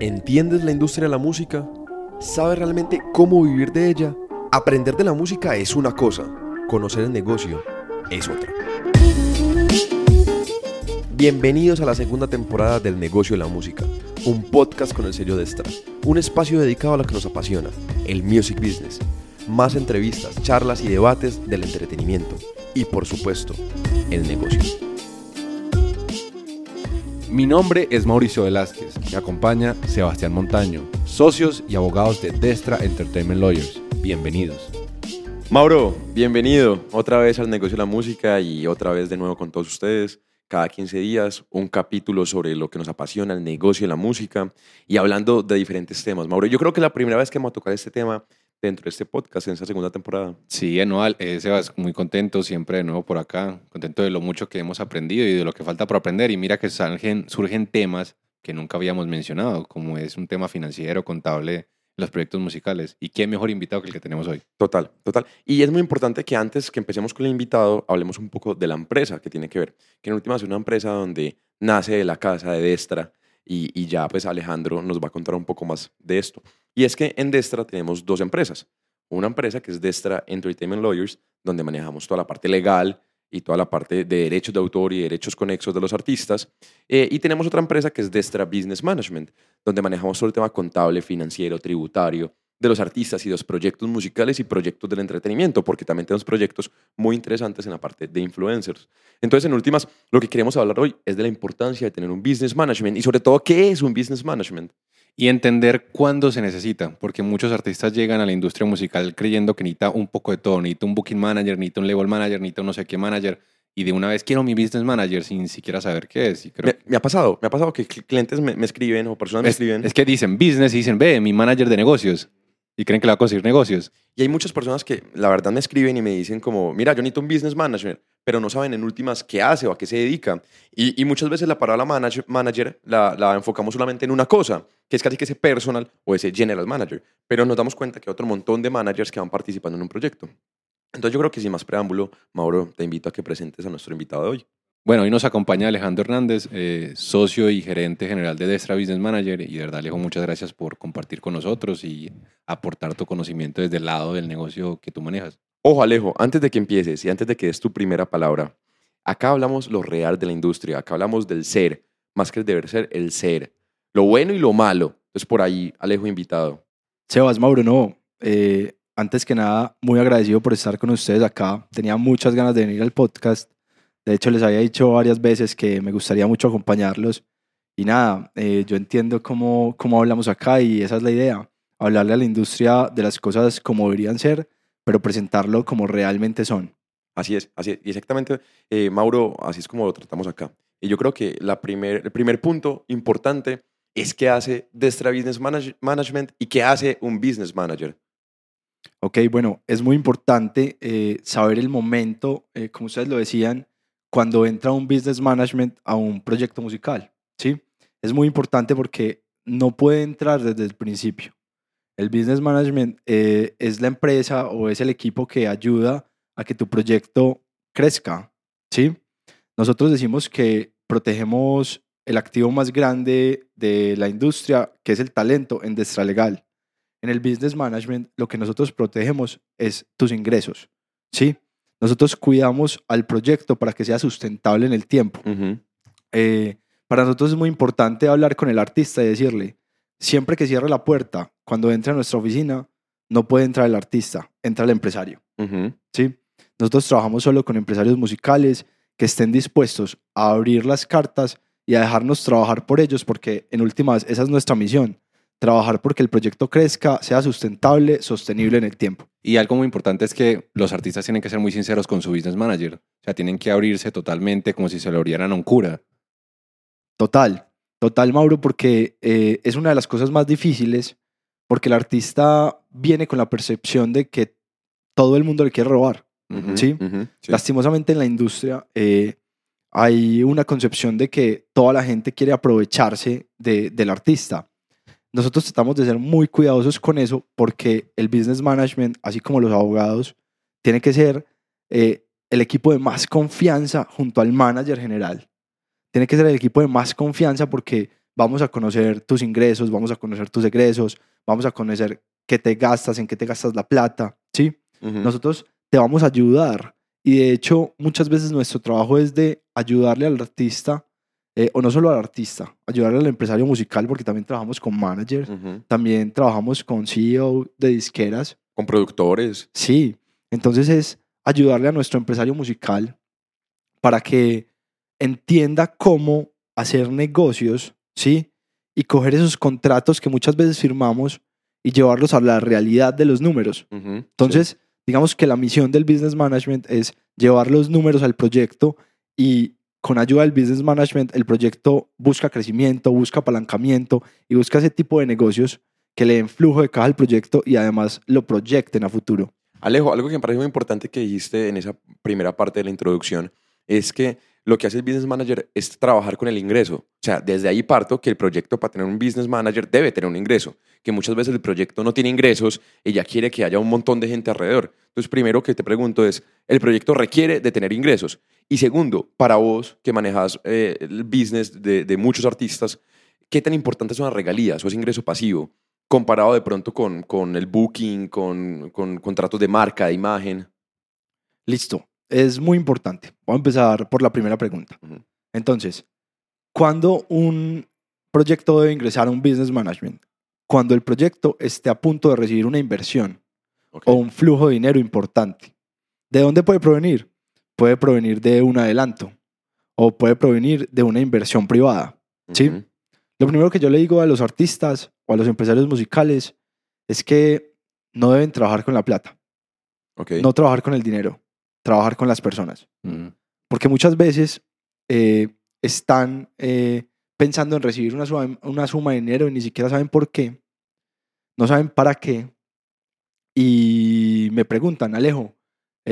¿Entiendes la industria de la música? ¿Sabes realmente cómo vivir de ella? Aprender de la música es una cosa, conocer el negocio es otra. Bienvenidos a la segunda temporada del Negocio de la Música, un podcast con el sello de Extra, un espacio dedicado a lo que nos apasiona, el music business. Más entrevistas, charlas y debates del entretenimiento y por supuesto, el negocio. Mi nombre es Mauricio Velázquez, me acompaña Sebastián Montaño, socios y abogados de Destra Entertainment Lawyers. Bienvenidos. Mauro, bienvenido otra vez al negocio de la música y otra vez de nuevo con todos ustedes. Cada 15 días, un capítulo sobre lo que nos apasiona, el negocio de la música y hablando de diferentes temas. Mauro, yo creo que la primera vez que vamos a tocar este tema dentro de este podcast en esta segunda temporada. Sí, anual. Eh, Sebas, muy contento siempre de nuevo por acá. Contento de lo mucho que hemos aprendido y de lo que falta por aprender. Y mira que surgen, surgen temas que nunca habíamos mencionado, como es un tema financiero, contable, los proyectos musicales. Y qué mejor invitado que el que tenemos hoy. Total, total. Y es muy importante que antes que empecemos con el invitado, hablemos un poco de la empresa que tiene que ver. Que en última es una empresa donde nace de la casa de Destra y, y ya pues Alejandro nos va a contar un poco más de esto. Y es que en Destra tenemos dos empresas. Una empresa que es Destra Entertainment Lawyers, donde manejamos toda la parte legal y toda la parte de derechos de autor y derechos conexos de los artistas. Eh, y tenemos otra empresa que es Destra Business Management, donde manejamos todo el tema contable, financiero, tributario de los artistas y los proyectos musicales y proyectos del entretenimiento, porque también tenemos proyectos muy interesantes en la parte de influencers. Entonces, en últimas, lo que queremos hablar hoy es de la importancia de tener un business management y sobre todo, ¿qué es un business management? Y entender cuándo se necesita, porque muchos artistas llegan a la industria musical creyendo que necesita un poco de todo, necesita un booking manager, necesita un label manager, necesita un no sé qué manager, y de una vez quiero mi business manager sin siquiera saber qué es. Y creo... me, me, ha pasado, me ha pasado que clientes me, me escriben o personas me es, escriben. Es que dicen business y dicen, ve, mi manager de negocios y creen que le va a conseguir negocios. Y hay muchas personas que la verdad me escriben y me dicen como, mira, yo necesito un business manager, pero no saben en últimas qué hace o a qué se dedica. Y, muchas veces la palabra manager, manager la, la, enfocamos solamente en una cosa, que es casi que ese personal o ese general manager, pero nos damos cuenta que hay otro montón de managers que van participando en un proyecto. Entonces yo creo que sin más preámbulo, Mauro, te invito a que presentes a nuestro invitado de hoy. Bueno, hoy nos acompaña Alejandro Hernández, eh, socio y gerente general de Destra Business Manager. Y de verdad, Alejo, muchas gracias por compartir con nosotros y aportar tu conocimiento desde el lado del negocio que tú manejas. Ojo, Alejo, antes de que empieces y antes de que des tu primera palabra, acá hablamos lo real de la industria, acá hablamos del ser, más que el deber ser, el ser. Lo bueno y lo malo. Entonces, por ahí, Alejo, invitado. Sebas, Mauro, no. Eh, antes que nada, muy agradecido por estar con ustedes acá. Tenía muchas ganas de venir al podcast de hecho, les había dicho varias veces que me gustaría mucho acompañarlos. Y nada, eh, yo entiendo cómo, cómo hablamos acá y esa es la idea. Hablarle a la industria de las cosas como deberían ser, pero presentarlo como realmente son. Así es, así es. Y exactamente, eh, Mauro, así es como lo tratamos acá. Y yo creo que la primer, el primer punto importante es qué hace Destra Business Manage Management y qué hace un Business Manager. Ok, bueno, es muy importante eh, saber el momento, eh, como ustedes lo decían, cuando entra un business management a un proyecto musical, ¿sí? Es muy importante porque no puede entrar desde el principio. El business management eh, es la empresa o es el equipo que ayuda a que tu proyecto crezca, ¿sí? Nosotros decimos que protegemos el activo más grande de la industria, que es el talento en Destra Legal. En el business management, lo que nosotros protegemos es tus ingresos, ¿sí? Nosotros cuidamos al proyecto para que sea sustentable en el tiempo. Uh -huh. eh, para nosotros es muy importante hablar con el artista y decirle, siempre que cierre la puerta, cuando entre a nuestra oficina, no puede entrar el artista, entra el empresario. Uh -huh. ¿sí? Nosotros trabajamos solo con empresarios musicales que estén dispuestos a abrir las cartas y a dejarnos trabajar por ellos, porque en últimas esa es nuestra misión, trabajar porque el proyecto crezca, sea sustentable, sostenible en el tiempo. Y algo muy importante es que los artistas tienen que ser muy sinceros con su business manager. O sea, tienen que abrirse totalmente como si se lo abrieran a un cura. Total, total, Mauro, porque eh, es una de las cosas más difíciles, porque el artista viene con la percepción de que todo el mundo le quiere robar. Uh -huh, ¿sí? Uh -huh, sí? Lastimosamente en la industria eh, hay una concepción de que toda la gente quiere aprovecharse de, del artista. Nosotros tratamos de ser muy cuidadosos con eso porque el business management, así como los abogados, tiene que ser eh, el equipo de más confianza junto al manager general. Tiene que ser el equipo de más confianza porque vamos a conocer tus ingresos, vamos a conocer tus egresos, vamos a conocer qué te gastas, en qué te gastas la plata, ¿sí? Nosotros te vamos a ayudar y de hecho muchas veces nuestro trabajo es de ayudarle al artista, eh, o no solo al artista, ayudarle al empresario musical porque también trabajamos con managers, también trabajamos con CEO de disqueras, Con productores. sí, entonces es ayudarle a nuestro empresario musical para que entienda cómo hacer negocios, ¿sí? Y coger esos contratos que muchas veces firmamos y llevarlos a la realidad de los números. Entonces, digamos que la misión del business management es llevar los números al proyecto y con ayuda del business management el proyecto busca crecimiento, busca apalancamiento y busca ese tipo de negocios que le den flujo de caja al proyecto y además lo proyecten a futuro. Alejo, algo que me parece muy importante que dijiste en esa primera parte de la introducción es que lo que hace el business manager es trabajar con el ingreso. O sea, desde ahí parto que el proyecto para tener un business manager debe tener un ingreso, que muchas veces el proyecto no tiene ingresos y ya quiere que haya un montón de gente alrededor. Entonces, primero que te pregunto es, ¿el proyecto requiere de tener ingresos? Y segundo, para vos que manejas eh, el business de, de muchos artistas, ¿qué tan importantes son las regalías o ese ingreso pasivo comparado de pronto con, con el booking, con, con contratos de marca, de imagen? Listo, es muy importante. Voy a empezar por la primera pregunta. Entonces, ¿cuándo un proyecto debe ingresar a un business management? Cuando el proyecto esté a punto de recibir una inversión o un flujo de dinero importante. ¿De dónde puede provenir? Puede provenir de un adelanto o puede provenir de una inversión privada. ¿sí? Lo primero que yo le digo a los artistas o a los empresarios musicales es que no deben trabajar con la plata, Ok. no trabajar con el dinero, trabajar con las personas. Porque muchas veces eh, están eh, pensando en recibir una suma, una suma de dinero y ni siquiera saben por qué, no saben para qué. Y me preguntan, Alejo,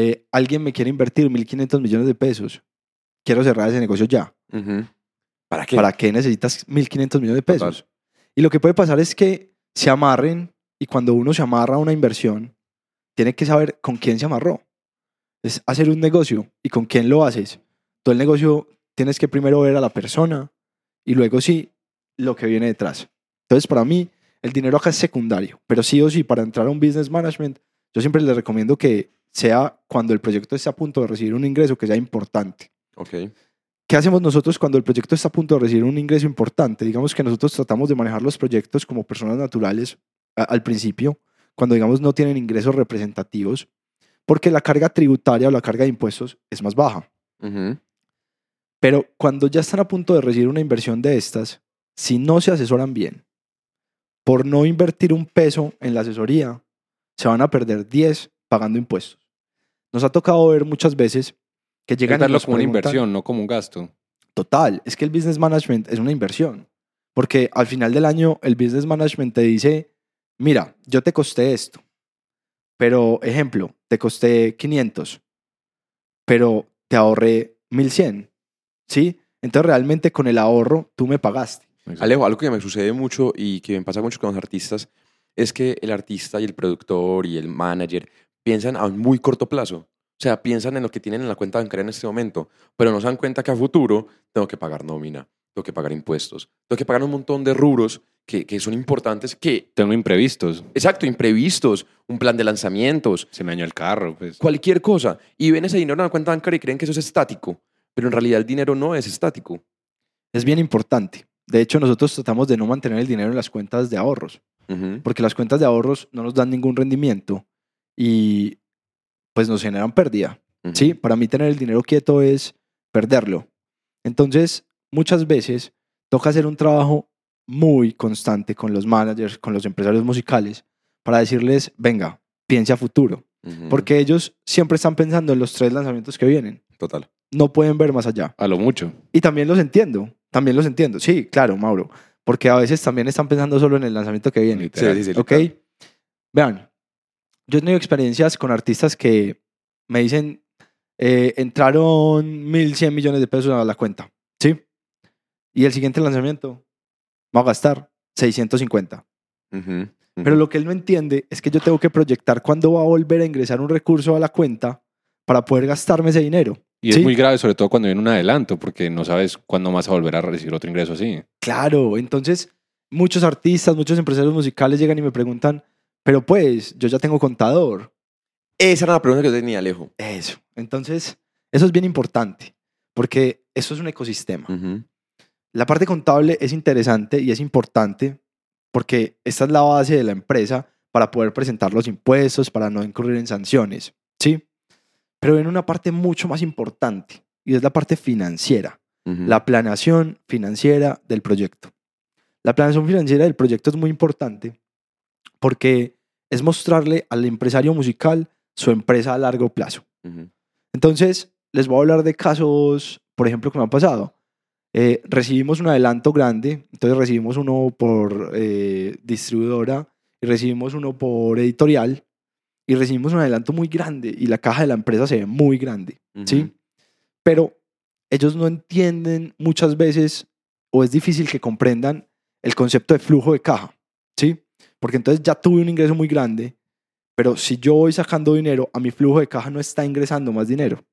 eh, alguien me quiere invertir 1.500 millones de pesos. Quiero cerrar ese negocio ya. Ujú. ¿Para qué? ¿Para qué necesitas 1.500 millones de Total. pesos? Y lo que puede pasar es que se amarren y cuando uno se amarra a una inversión, tiene que saber con quién se amarró. Es hacer un negocio y con quién lo haces. Todo el negocio tienes que primero ver a la persona y luego sí lo que viene detrás. Entonces, para mí, el dinero acá es secundario, pero sí o sí, para entrar a un business management, yo siempre les recomiendo que sea cuando el proyecto esté a punto de recibir un ingreso que sea importante. Ok. ¿Qué hacemos nosotros cuando el proyecto está a punto de recibir un ingreso importante? Digamos que nosotros tratamos de manejar los proyectos como personas naturales a- al principio, cuando digamos no tienen ingresos representativos, porque la carga tributaria o la carga de impuestos es más baja. Ujú. Pero cuando ya están a punto de recibir una inversión de estas, si no se asesoran bien, por no invertir un peso en la asesoría, se van a perder 10 pagando impuestos. Nos ha tocado ver muchas veces que llegan y verlo como una inversión, no como un gasto. Total, es que el business management es una inversión. Porque al final del año el business management te dice, mira, yo te costé esto, pero ejemplo, te costé 500, pero te ahorré 1100, ¿sí? Entonces realmente con el ahorro tú me pagaste. Alejo, algo que me sucede mucho y que me pasa mucho con los artistas es que el artista y el productor y el manager piensan a un muy corto plazo. O sea, piensan en lo que tienen en la cuenta bancaria en este momento, pero no se dan cuenta que a futuro tengo que pagar nómina, tengo que pagar impuestos, tengo que pagar un montón de rubros que, que son importantes, que, Tengo imprevistos. exacto, imprevistos, un plan de lanzamientos, Se me dañó el carro, pues. cualquier cosa. Y ven ese dinero en la cuenta bancaria y creen que eso es estático, pero en realidad el dinero no es estático. Es bien importante. De hecho, nosotros tratamos de no mantener el dinero en las cuentas de ahorros. Ujú. porque las cuentas de ahorros no nos dan ningún rendimiento y pues nos generan pérdida. ¿sí? Para mí tener el dinero quieto es perderlo. Entonces, muchas veces toca hacer un trabajo muy constante con los managers, con los empresarios musicales, para decirles, venga, piense a futuro. Porque ellos siempre están pensando en los tres lanzamientos que vienen. Total. No pueden ver más allá. A lo mucho. Y también los entiendo, también los entiendo. Sí, claro, Mauro. Porque a veces también están pensando solo en el lanzamiento que viene. Literal. Sí, sí, sí, ¿Ok? literal. Vean, yo he tenido experiencias con artistas que me dicen, eh, entraron 1.100 millones de pesos a la cuenta, ¿sí? Y el siguiente lanzamiento va a gastar 650. Ujú. Pero lo que él no entiende es que yo tengo que proyectar cuándo va a volver a ingresar un recurso a la cuenta para poder gastarme ese dinero. Y es muy grave, sobre todo cuando viene un adelanto, porque no sabes cuándo vas a volver a recibir otro ingreso así. Claro, entonces muchos artistas, muchos empresarios musicales llegan y me preguntan, pero pues yo ya tengo contador. Esa era la pregunta que yo tenía, Alejo. Eso. Entonces, eso es bien importante, porque eso es un ecosistema. La parte contable es interesante y es importante porque esta es la base de la empresa para poder presentar los impuestos, para no incurrir en sanciones, ¿sí? Pero viene una parte mucho más importante y es la parte financiera, la planeación financiera del proyecto. La planeación financiera del proyecto es muy importante porque es mostrarle al empresario musical su empresa a largo plazo. Entonces, les voy a hablar de casos, por ejemplo, que me han pasado. Eh, recibimos un adelanto grande, entonces recibimos uno por eh, distribuidora y recibimos uno por editorial y recibimos un adelanto muy grande y la caja de la empresa se ve muy grande, ¿sí? Ujú. Pero ellos no entienden muchas veces o es difícil que comprendan el concepto de flujo de caja, ¿sí? Porque entonces ya tuve un ingreso muy grande, pero si yo voy sacando dinero, a mi flujo de caja no está ingresando más dinero.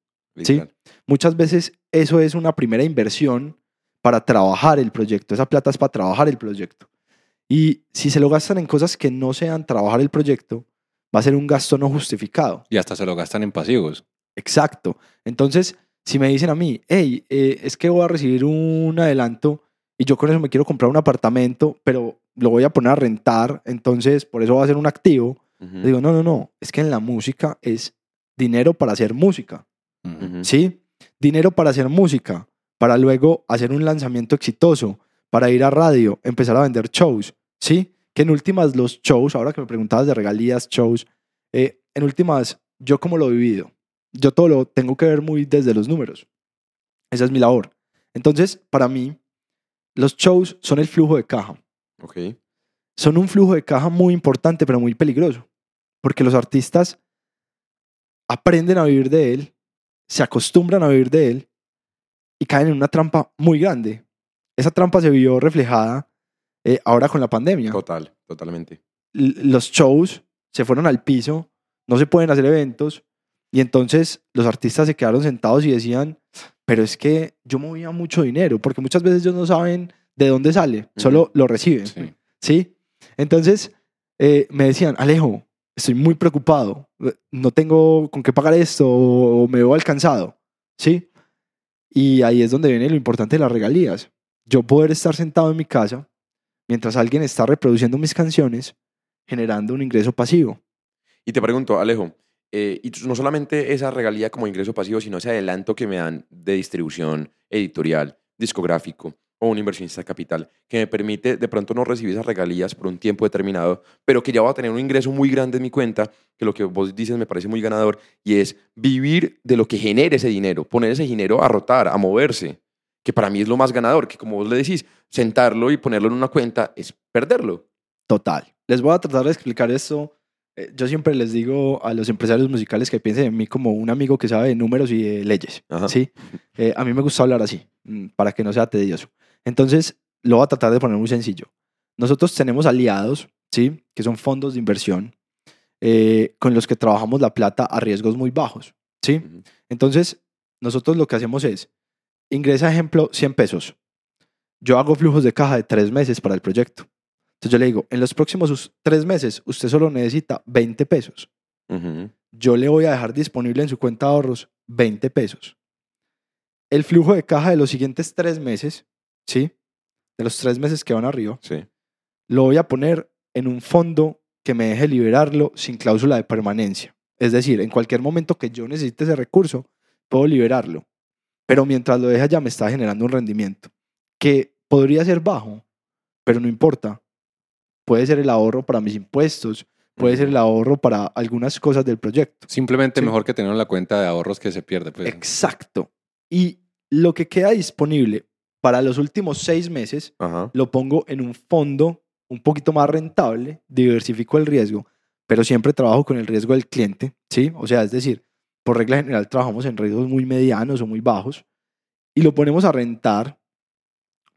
Sí. Muchas veces eso es una primera inversión para trabajar el proyecto. Esa plata es para trabajar el proyecto. Y si se lo gastan en cosas que no sean trabajar el proyecto, va a ser un gasto no justificado. Y hasta se lo gastan en pasivos. Exacto. Entonces, si me dicen a mí, hey, eh, es que voy a recibir un adelanto y yo con eso me quiero comprar un apartamento, pero lo voy a poner a rentar, entonces por eso va a ser un activo. Digo, no, no, no, es que en la música es dinero para hacer música. ¿sí? Dinero para hacer música, para luego hacer un lanzamiento exitoso, para ir a radio, empezar a vender shows, ¿sí? Que en últimas los shows, ahora que me preguntabas de regalías, shows, eh, en últimas, yo como lo he vivido, yo todo lo tengo que ver muy desde los números. Esa es mi labor. Entonces, para mí, los shows son el flujo de caja. Ok. Son un flujo de caja muy importante, pero muy peligroso, porque los artistas aprenden a vivir de él, se acostumbran a vivir de él y caen en una trampa muy grande. Esa trampa se vio reflejada eh, ahora con la pandemia. Total, totalmente. L- los shows se fueron al piso, no se pueden hacer eventos y entonces los artistas se quedaron sentados y decían, pero es que yo movía mucho dinero, porque muchas veces ellos no saben de dónde sale, solo lo reciben. Sí. ¿sí? Entonces eh, me decían, Alejo, estoy muy preocupado, no tengo con qué pagar esto o me veo alcanzado, ¿sí? Y ahí es donde viene lo importante de las regalías. Yo poder estar sentado en mi casa mientras alguien está reproduciendo mis canciones, generando un ingreso pasivo. Y te pregunto, Alejo, eh, y no solamente esa regalía como ingreso pasivo, sino ese adelanto que me dan de distribución editorial, discográfico o un inversionista de capital, que me permite de pronto no recibir esas regalías por un tiempo determinado, pero que ya va a tener un ingreso muy grande en mi cuenta, que lo que vos dices me parece muy ganador, y es vivir de lo que genere ese dinero, poner ese dinero a rotar, a moverse, que para mí es lo más ganador, que como vos le decís, sentarlo y ponerlo en una cuenta es perderlo. Total. Les voy a tratar de explicar esto. Eh, Yo siempre les digo a los empresarios musicales que piensen en mí como un amigo que sabe de números y de leyes. Ajá. ¿sí? Eh, a mí me gusta hablar así, mm, para que no sea tedioso. Entonces, lo voy a tratar de poner muy sencillo. Nosotros tenemos aliados, ¿sí? que son fondos de inversión, eh, con los que trabajamos la plata a riesgos muy bajos. ¿sí? Entonces, nosotros lo que hacemos es, ingresa, ejemplo, 100 pesos. Yo hago flujos de caja de tres meses para el proyecto. Entonces yo le digo, en los próximos tres meses usted solo necesita 20 pesos. Yo le voy a dejar disponible en su cuenta de ahorros 20 pesos. El flujo de caja de los siguientes tres meses, ¿sí? De los tres meses que van arriba, Sí. lo voy a poner en un fondo que me deje liberarlo sin cláusula de permanencia. Es decir, en cualquier momento que yo necesite ese recurso, puedo liberarlo. Pero mientras lo deje allá me está generando un rendimiento que podría ser bajo, pero no importa. Puede ser el ahorro para mis impuestos, puede ser el ahorro para algunas cosas del proyecto. Simplemente Sí. mejor que tener en la cuenta de ahorros que se pierde. Pues. Exacto. Y lo que queda disponible para los últimos seis meses Ajá. lo pongo en un fondo un poquito más rentable, diversifico el riesgo, pero siempre trabajo con el riesgo del cliente, ¿sí? O sea, es decir, por regla general trabajamos en riesgos muy medianos o muy bajos y lo ponemos a rentar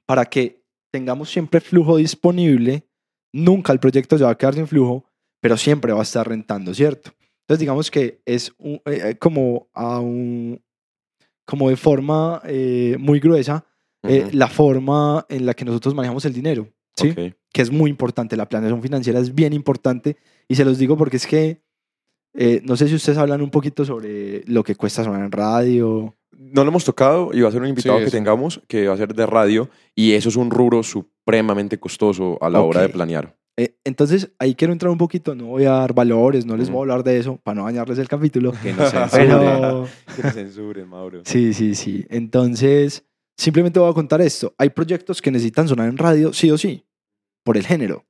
para que tengamos siempre flujo disponible. Nunca el proyecto se va a quedar sin flujo, pero siempre va a estar rentando, ¿cierto? Entonces digamos que es un- eh, eh, como a un como de forma eh, muy gruesa eh, la forma en la que nosotros manejamos el dinero, ¿sí? Que es muy importante. La planeación financiera es bien importante y se los digo porque es que eh, no sé si ustedes hablan un poquito sobre lo que cuesta sonar en radio. No lo hemos tocado y va a ser un invitado Sí, que tengamos que va a ser de radio y eso es un rubro supremamente costoso a la hora de planear. Eh, entonces ahí quiero entrar un poquito, no voy a dar valores, no les Ujú. voy a hablar de eso para no dañarles el capítulo. Que no censuren. Pero Que te censuren, Mauro. sí, sí, sí. Entonces simplemente voy a contar esto. Hay proyectos que necesitan sonar en radio sí o sí, por el género.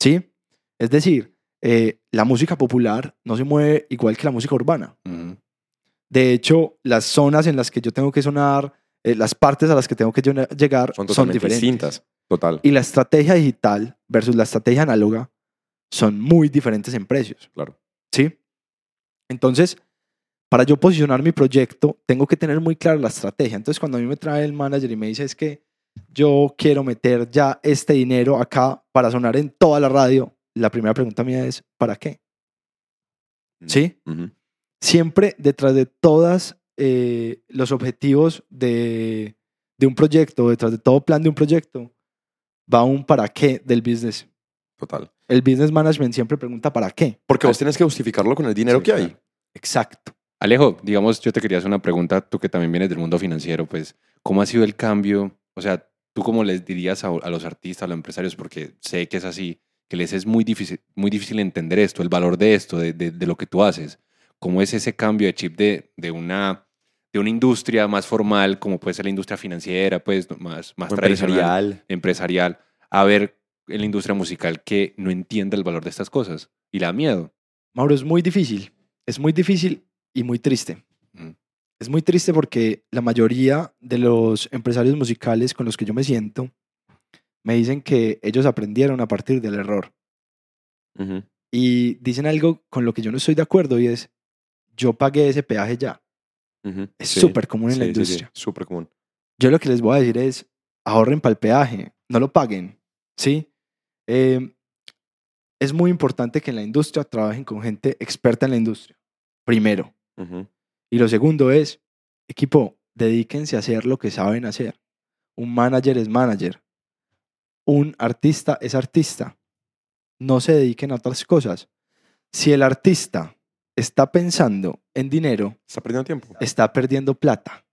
¿Sí? Es decir, eh, la música popular no se mueve igual que la música urbana. De hecho, las zonas en las que yo tengo que sonar, eh, las partes a las que tengo que llegar Son diferentes. distintas. Total. Y la estrategia digital versus la estrategia análoga son muy diferentes en precios. Claro. ¿Sí? Entonces, para yo posicionar mi proyecto, tengo que tener muy clara la estrategia. Entonces, cuando a mí me trae el manager y me dice es que yo quiero meter ya este dinero acá para sonar en toda la radio, la primera pregunta mía es, ¿para qué? ¿Sí? Ujú. siempre detrás de todas eh, los objetivos de, de un proyecto, detrás de todo plan de un proyecto, va un para qué del business. Total. El business management siempre pregunta para qué. Porque vos tienes que justificarlo con el dinero Sí, que hay. claro. Exacto. Alejo, digamos, yo te quería hacer una pregunta, tú que también vienes del mundo financiero, pues, ¿cómo ha sido el cambio? O sea, ¿tú cómo les dirías a, a los artistas, a los empresarios, porque sé que es así, que les es muy difícil, muy difícil entender esto, el valor de esto, de, de- de lo que tú haces? ¿Cómo es ese cambio de chip de, de una, de una industria más formal, como puede ser la industria financiera, pues, más, más O tradicional, empresarial. empresarial, a ver en la industria musical que no entiende el valor de estas cosas y le da miedo? Mauro, es muy difícil. Es muy difícil y muy triste. Mm. Es muy triste porque la mayoría de los empresarios musicales con los que yo me siento me dicen que ellos aprendieron a partir del error. Y dicen algo con lo que yo no estoy de acuerdo y es, yo pagué ese peaje ya. Es Sí. súper común en la Sí, industria. Súper común. Yo lo que les voy a decir es, ahorren para el peaje, no lo paguen, ¿sí? Eh, es muy importante que en la industria trabajen con gente experta en la industria, primero. Y lo segundo es, equipo, dedíquense a hacer lo que saben hacer. Un manager es manager. Un artista es artista. No se dediquen a otras cosas. Si el artista está pensando en dinero, Está perdiendo tiempo. está perdiendo plata.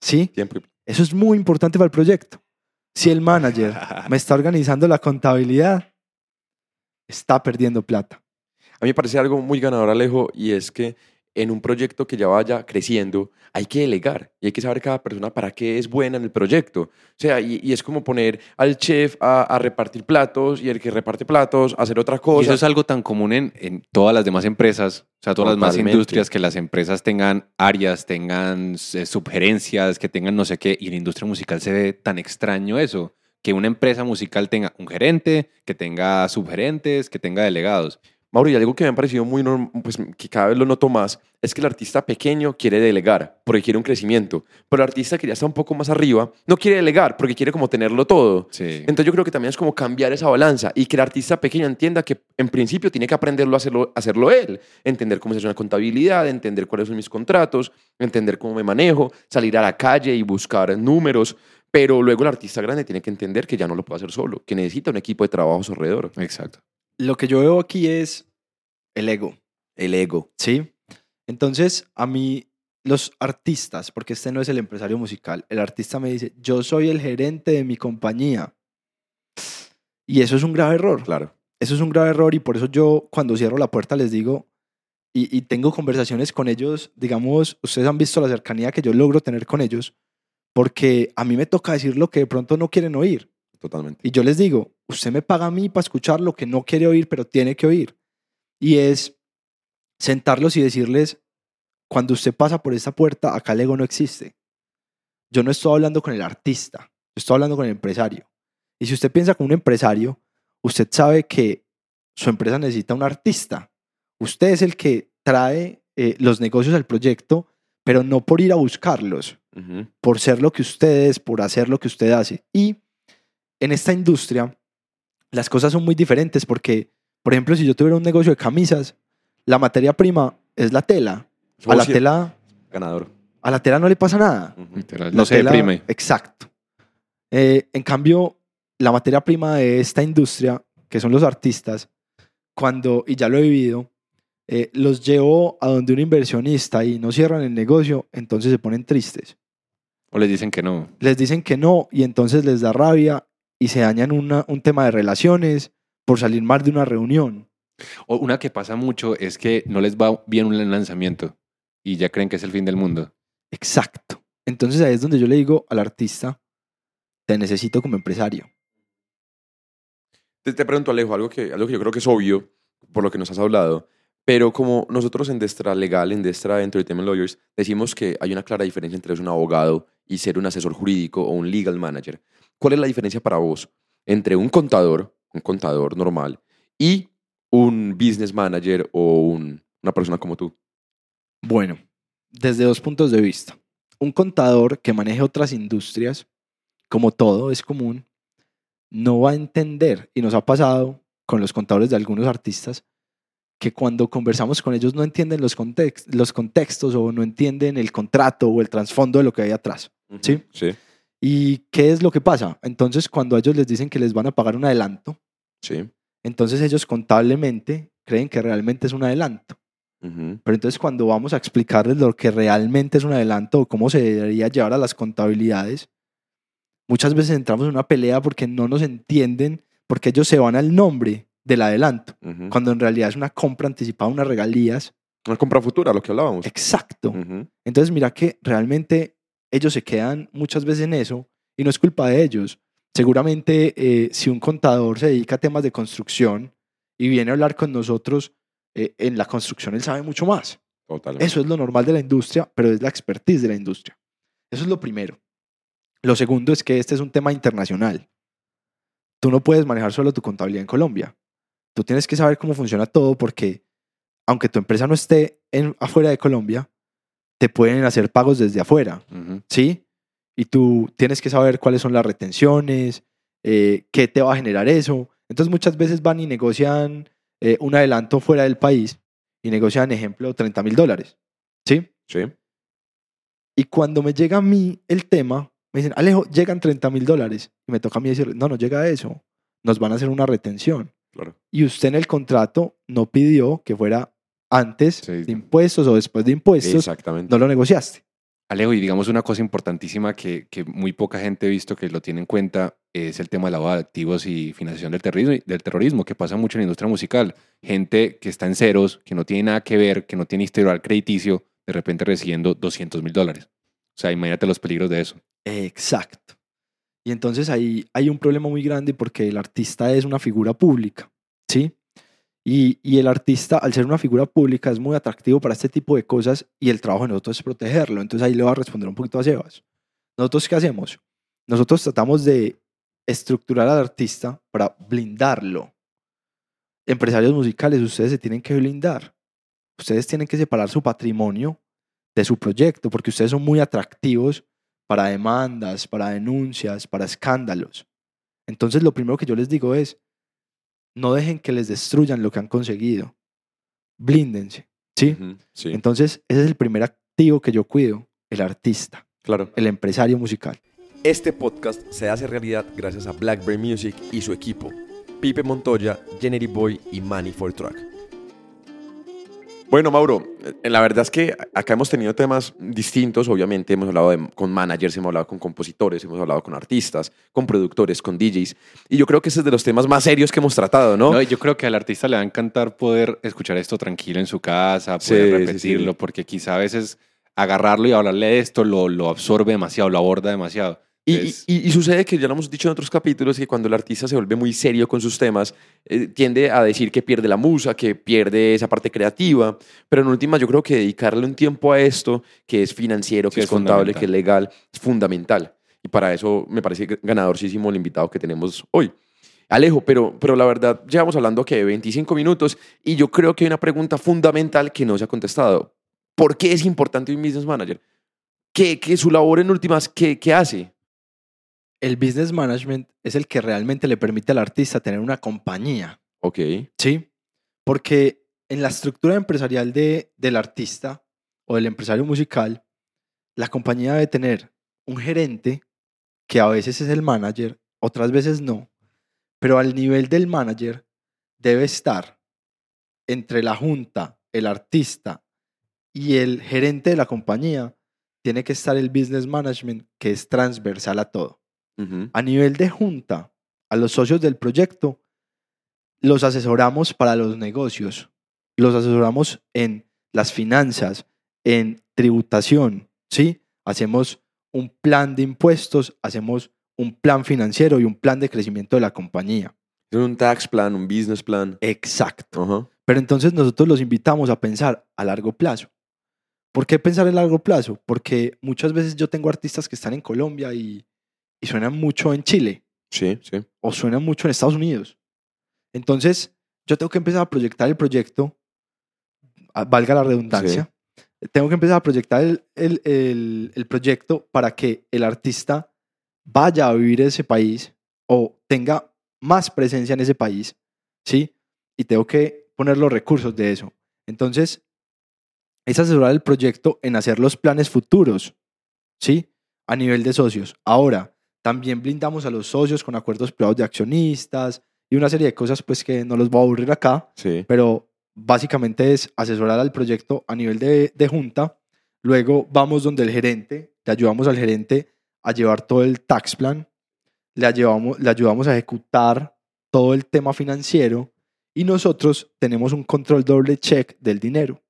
¿Sí? Tiempo. Eso es muy importante para el proyecto. Si el manager me está organizando la contabilidad, está perdiendo plata. A mí me parece algo muy ganador, Alejo, y es que en un proyecto que ya vaya creciendo, hay que delegar y hay que saber cada persona para qué es buena en el proyecto. O sea, y, y es como poner al chef a, a repartir platos y el que reparte platos a hacer otra Y cosa. eso es algo tan común en, en todas las demás empresas, o sea, todas las demás industrias, que las empresas tengan áreas, tengan eh, subgerencias, que tengan no sé qué, y en la industria musical se ve tan extraño eso, que una empresa musical tenga un gerente, que tenga subgerentes, que tenga delegados. Mauro, y algo que me ha parecido muy normal, pues que cada vez lo noto más, es que el artista pequeño quiere delegar porque quiere un crecimiento, pero el artista que ya está un poco más arriba no quiere delegar porque quiere como tenerlo todo. Sí. Entonces yo creo que también es como cambiar esa balanza y que el artista pequeño entienda que en principio tiene que aprenderlo a hacerlo, hacerlo él, entender cómo se hace una contabilidad, entender cuáles son mis contratos, entender cómo me manejo, salir a la calle y buscar números, pero luego el artista grande tiene que entender que ya no lo puede hacer solo, que necesita un equipo de trabajo alrededor. Exacto. Lo que yo veo aquí es el ego. El ego. ¿Sí? Entonces, a mí, los artistas, porque este no es el empresario musical, el artista me dice, yo soy el gerente de mi compañía. Y eso es un grave error. Claro. Eso es un grave error y por eso yo cuando cierro la puerta les digo, y, y tengo conversaciones con ellos, digamos, ustedes han visto la cercanía que yo logro tener con ellos, porque a mí me toca decir lo que de pronto no quieren oír. Totalmente. Y yo les digo, usted me paga a mí para escuchar lo que no quiere oír, pero tiene que oír. Y es sentarlos y decirles, cuando usted pasa por esta puerta, acá el ego no existe. Yo no estoy hablando con el artista, yo estoy hablando con el empresario. Y si usted piensa como un empresario, usted sabe que su empresa necesita un artista. Usted es el que trae eh, los negocios al proyecto, pero no por ir a buscarlos, por ser lo que usted es, por hacer lo que usted hace. Y en esta industria, las cosas son muy diferentes porque, por ejemplo, si yo tuviera un negocio de camisas, la materia prima es la tela. A la tela, Ganador. A la tela no le pasa nada. Literal, no se tela- deprime. Exacto. Eh, en cambio, la materia prima de esta industria, que son los artistas, cuando, y ya lo he vivido, eh, los llevo a donde un inversionista y no cierran el negocio, entonces se ponen tristes. O les dicen que no. Les dicen que no y entonces les da rabia y se dañan una- un tema de relaciones por salir mal de una reunión. O una que pasa mucho es que no les va bien un lanzamiento y ya creen que es el fin del mundo. Exacto. Entonces ahí es donde yo le digo al artista, te necesito como empresario. Te, te pregunto, Alejo, algo que, algo que yo creo que es obvio por lo que nos has hablado, pero como nosotros en Destra Legal, en Destra Entertainment Lawyers, decimos que hay una clara diferencia entre ser un abogado y ser un asesor jurídico o un legal manager. ¿Cuál es la diferencia para vos entre un contador, un contador normal, y un business manager o un- una persona como tú? Bueno, desde dos puntos de vista. Un contador que maneje otras industrias, como todo es común, no va a entender, y nos ha pasado con los contadores de algunos artistas, que cuando conversamos con ellos no entienden los, context- los contextos o no entienden el contrato o el trasfondo de lo que hay atrás. Sí. Sí, ¿Y qué es lo que pasa? Entonces, cuando a ellos les dicen que les van a pagar un adelanto, sí. entonces ellos contablemente creen que realmente es un adelanto. Pero entonces cuando vamos a explicarles lo que realmente es un adelanto o cómo se debería llevar a las contabilidades, muchas veces entramos en una pelea porque no nos entienden, porque ellos se van al nombre del adelanto, cuando en realidad es una compra anticipada, unas regalías. Una compra futura, lo que hablábamos. Exacto. Entonces mira que realmente ellos se quedan muchas veces en eso y no es culpa de ellos. Seguramente eh, si un contador se dedica a temas de construcción y viene a hablar con nosotros eh, en la construcción, él sabe mucho más. Totalmente. Eso es lo normal de la industria, pero es la expertise de la industria. Eso es lo primero. Lo segundo es que este es un tema internacional. Tú no puedes manejar solo tu contabilidad en Colombia. Tú tienes que saber cómo funciona todo porque aunque tu empresa no esté en, afuera de Colombia, te pueden hacer pagos desde afuera, Ujú. ¿sí? Y tú tienes que saber cuáles son las retenciones, eh, qué te va a generar eso. Entonces muchas veces van y negocian eh, un adelanto fuera del país y negocian, ejemplo, 30 mil dólares, ¿sí? Sí. Y cuando me llega a mí el tema, me dicen, Alejo, llegan 30 mil dólares. Y me toca a mí decir, no, no llega a eso. Nos van a hacer una retención. Claro. Y usted en el contrato no pidió que fuera antes Sí. de impuestos o después de impuestos. Exactamente. No lo negociaste. Alejo, y digamos una cosa importantísima que, que muy poca gente ha visto que lo tiene en cuenta es el tema de lavado de activos y financiación del terrorismo, del terrorismo, que pasa mucho en la industria musical. Gente que está en ceros, que no tiene nada que ver, que no tiene historial crediticio, de repente recibiendo 200 mil dólares. O sea, imagínate los peligros de eso. Exacto. Y entonces ahí hay un problema muy grande porque el artista es una figura pública, ¿sí? Y, el artista, al ser una figura pública, es muy atractivo para este tipo de cosas y el trabajo de nosotros es protegerlo. Entonces ahí le va a responder un poquito a Sebas. ¿Nosotros qué hacemos? Nosotros tratamos de estructurar al artista para blindarlo. Empresarios musicales, ustedes se tienen que blindar. Ustedes tienen que separar su patrimonio de su proyecto porque ustedes son muy atractivos para demandas, para denuncias, para escándalos. Entonces lo primero que yo les digo es, no dejen que les destruyan lo que han conseguido. Blíndense, ¿sí? Entonces ese es el primer activo que yo cuido, el artista, Claro. el empresario musical. Este podcast se hace realidad gracias a Blackberry Music y su equipo, Pipe Montoya, Jenny Boy y Manny for Track. Bueno, Mauro, eh, la verdad es que acá hemos tenido temas distintos, obviamente hemos hablado de- con managers, hemos hablado con compositores, hemos hablado con artistas, con productores, con DJs, y yo creo que ese es de los temas más serios que hemos tratado, ¿no? Yo creo que al artista le va a encantar poder escuchar esto tranquilo en su casa, poder sí, repetirlo, sí. porque quizá a veces agarrarlo y hablarle de esto lo, lo absorbe demasiado, lo aborda demasiado. Y, y- y sucede que ya lo hemos dicho en otros capítulos, que cuando el artista se vuelve muy serio con sus temas, eh, tiende a decir que pierde la musa, que pierde esa parte creativa, pero en última yo creo que dedicarle un tiempo a esto, que es financiero, que Sí, es, es contable, que es legal, es fundamental. Y para eso me parece ganadorísimo el invitado que tenemos hoy. Alejo, pero, pero la verdad, llevamos hablando que 25 minutos y yo creo que hay una pregunta fundamental que no se ha contestado. ¿Por qué es importante un business manager? ¿Qué, qué su labor en últimas, qué, qué hace? El business management es el que realmente le permite al artista tener una compañía. Ok. ¿Sí? Porque en la estructura empresarial de, del artista o del empresario musical, la compañía debe tener un gerente que a veces es el manager, otras veces no, pero al nivel del manager debe estar entre la junta, el artista y el gerente de la compañía, tiene que estar el business management que es transversal a todo. A nivel de junta, a los socios del proyecto, los asesoramos para los negocios, los asesoramos en las finanzas, en tributación, ¿sí? Hacemos un plan de impuestos, hacemos un plan financiero y un plan de crecimiento de la compañía. Un tax plan, un business plan. Exacto. Pero entonces nosotros los invitamos a pensar a largo plazo. ¿Por qué pensar a largo plazo? Porque muchas veces yo tengo artistas que están en Colombia y, y suenan mucho en Chile Sí, sí. o suenan mucho en Estados Unidos. Entonces, yo tengo que empezar a proyectar el proyecto, valga la redundancia, tengo que empezar a proyectar el, el- el- el proyecto para que el artista vaya a vivir en ese país o tenga más presencia en ese país, ¿sí? Y tengo que poner los recursos de eso. Entonces, es asesorar el proyecto en hacer los planes futuros, ¿sí? A nivel de socios. Ahora, también blindamos a los socios con acuerdos privados de accionistas y una serie de cosas pues que no los voy a aburrir acá, Sí. pero básicamente es asesorar al proyecto a nivel de, de junta. Luego vamos donde el gerente, le ayudamos al gerente a llevar todo el tax plan, le ayudamos, le ayudamos a ejecutar todo el tema financiero y nosotros tenemos un control doble check del dinero.